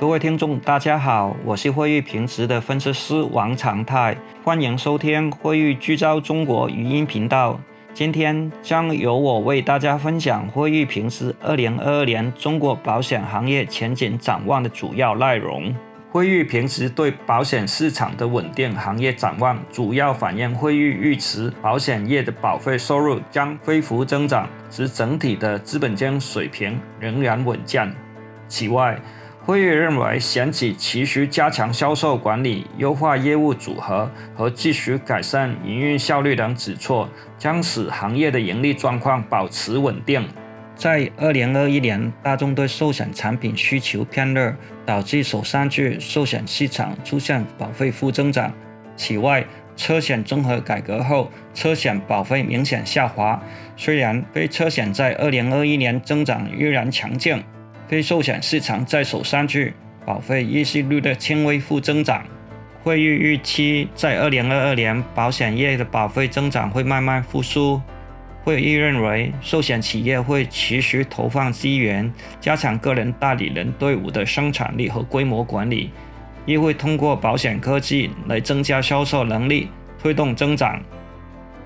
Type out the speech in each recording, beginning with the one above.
各位听众，大家好，我是汇誉平时的分析师王长泰，欢迎收听汇誉聚焦中国语音频道。今天将由我为大家分享汇誉平时二零二二年中国保险行业前景展望的主要内容。汇誉平时对保险市场的稳定行业展望，主要反映汇誉预期保险业的保费收入将恢复增长，使整体的资本金水平仍然稳健。此外，会议认为，选取持续加强销售管理、优化业务组合和继续改善营运效率等举措，将使行业的盈利状况保持稳定。在二零二一年，大众对寿险产品需求偏热，导致首三季寿险市场出现保费负增长。此外，车险综合改革后，车险保费明显下滑。虽然非车险在二零二一年增长依然强劲。非寿险市场在首三季保费利息率的轻微负增长，会议预期在二零二二年保险业的保费增长会慢慢复苏。会议认为，寿险企业会持续投放资源，加强个人代理人队伍的生产力和规模管理，亦会通过保险科技来增加销售能力，推动增长。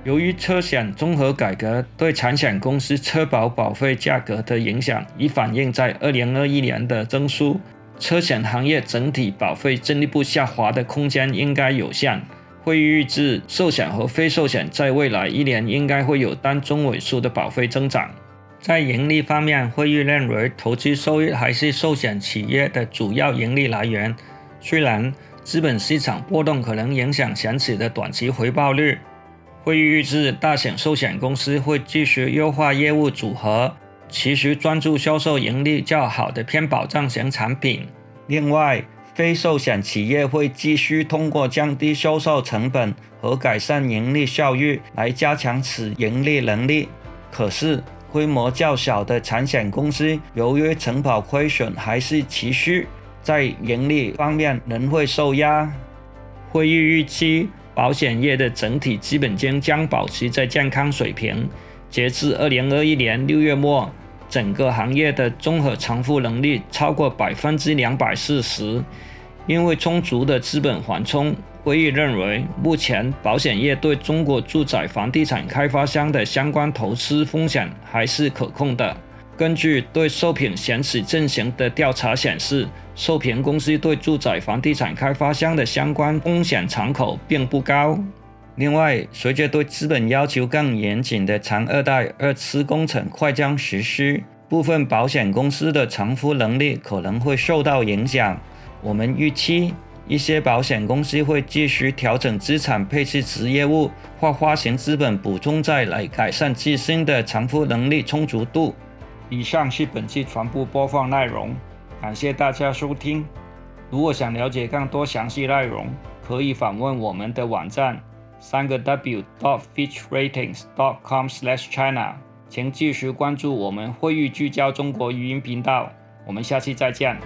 由于车险综合改革对产险公司车保保费价格的影响，已反映在二零二一年的增速，车险行业整体保费进一步下滑的空间应该有限。会预计寿险和非寿险在未来一年应该会有单中位数的保费增长。在盈利方面，会议认为投资收益还是寿险企业的主要盈利来源，虽然资本市场波动可能影响险企的短期回报率。会议预计大险寿险公司会继续优化业务组合，持续专注销售盈利较好的偏保障型产品。另外，非寿险企业会继续通过降低销售成本和改善盈利效率来加强其盈利能力。可是，规模较小的产险公司由于承保亏损还是持续，在盈利方面仍会受压。会议预期。保险业的整体基本金将保持在健康水平。截至二零二一年六月末，整个行业的综合偿付能力超过百分之两百四十。因为充足的资本缓冲，会议认为目前保险业对中国住宅房地产开发商的相关投资风险还是可控的。根据对受品险企进行的调查显示，受品公司对住宅房地产开发商的相关风险敞口并不高。另外，随着对资本要求更严谨的长二代二次工程快将实施，部分保险公司的偿付能力可能会受到影响。我们预期一些保险公司会继续调整资产配置子业务，或发行资本补充债来改善自身的偿付能力充足度。以上是本期全部播放内容，感谢大家收听。如果想了解更多详细内容，可以访问我们的网站三个 w dot fitchratings dot com slash china。请继续关注我们会议聚焦中国语音频道，我们下期再见。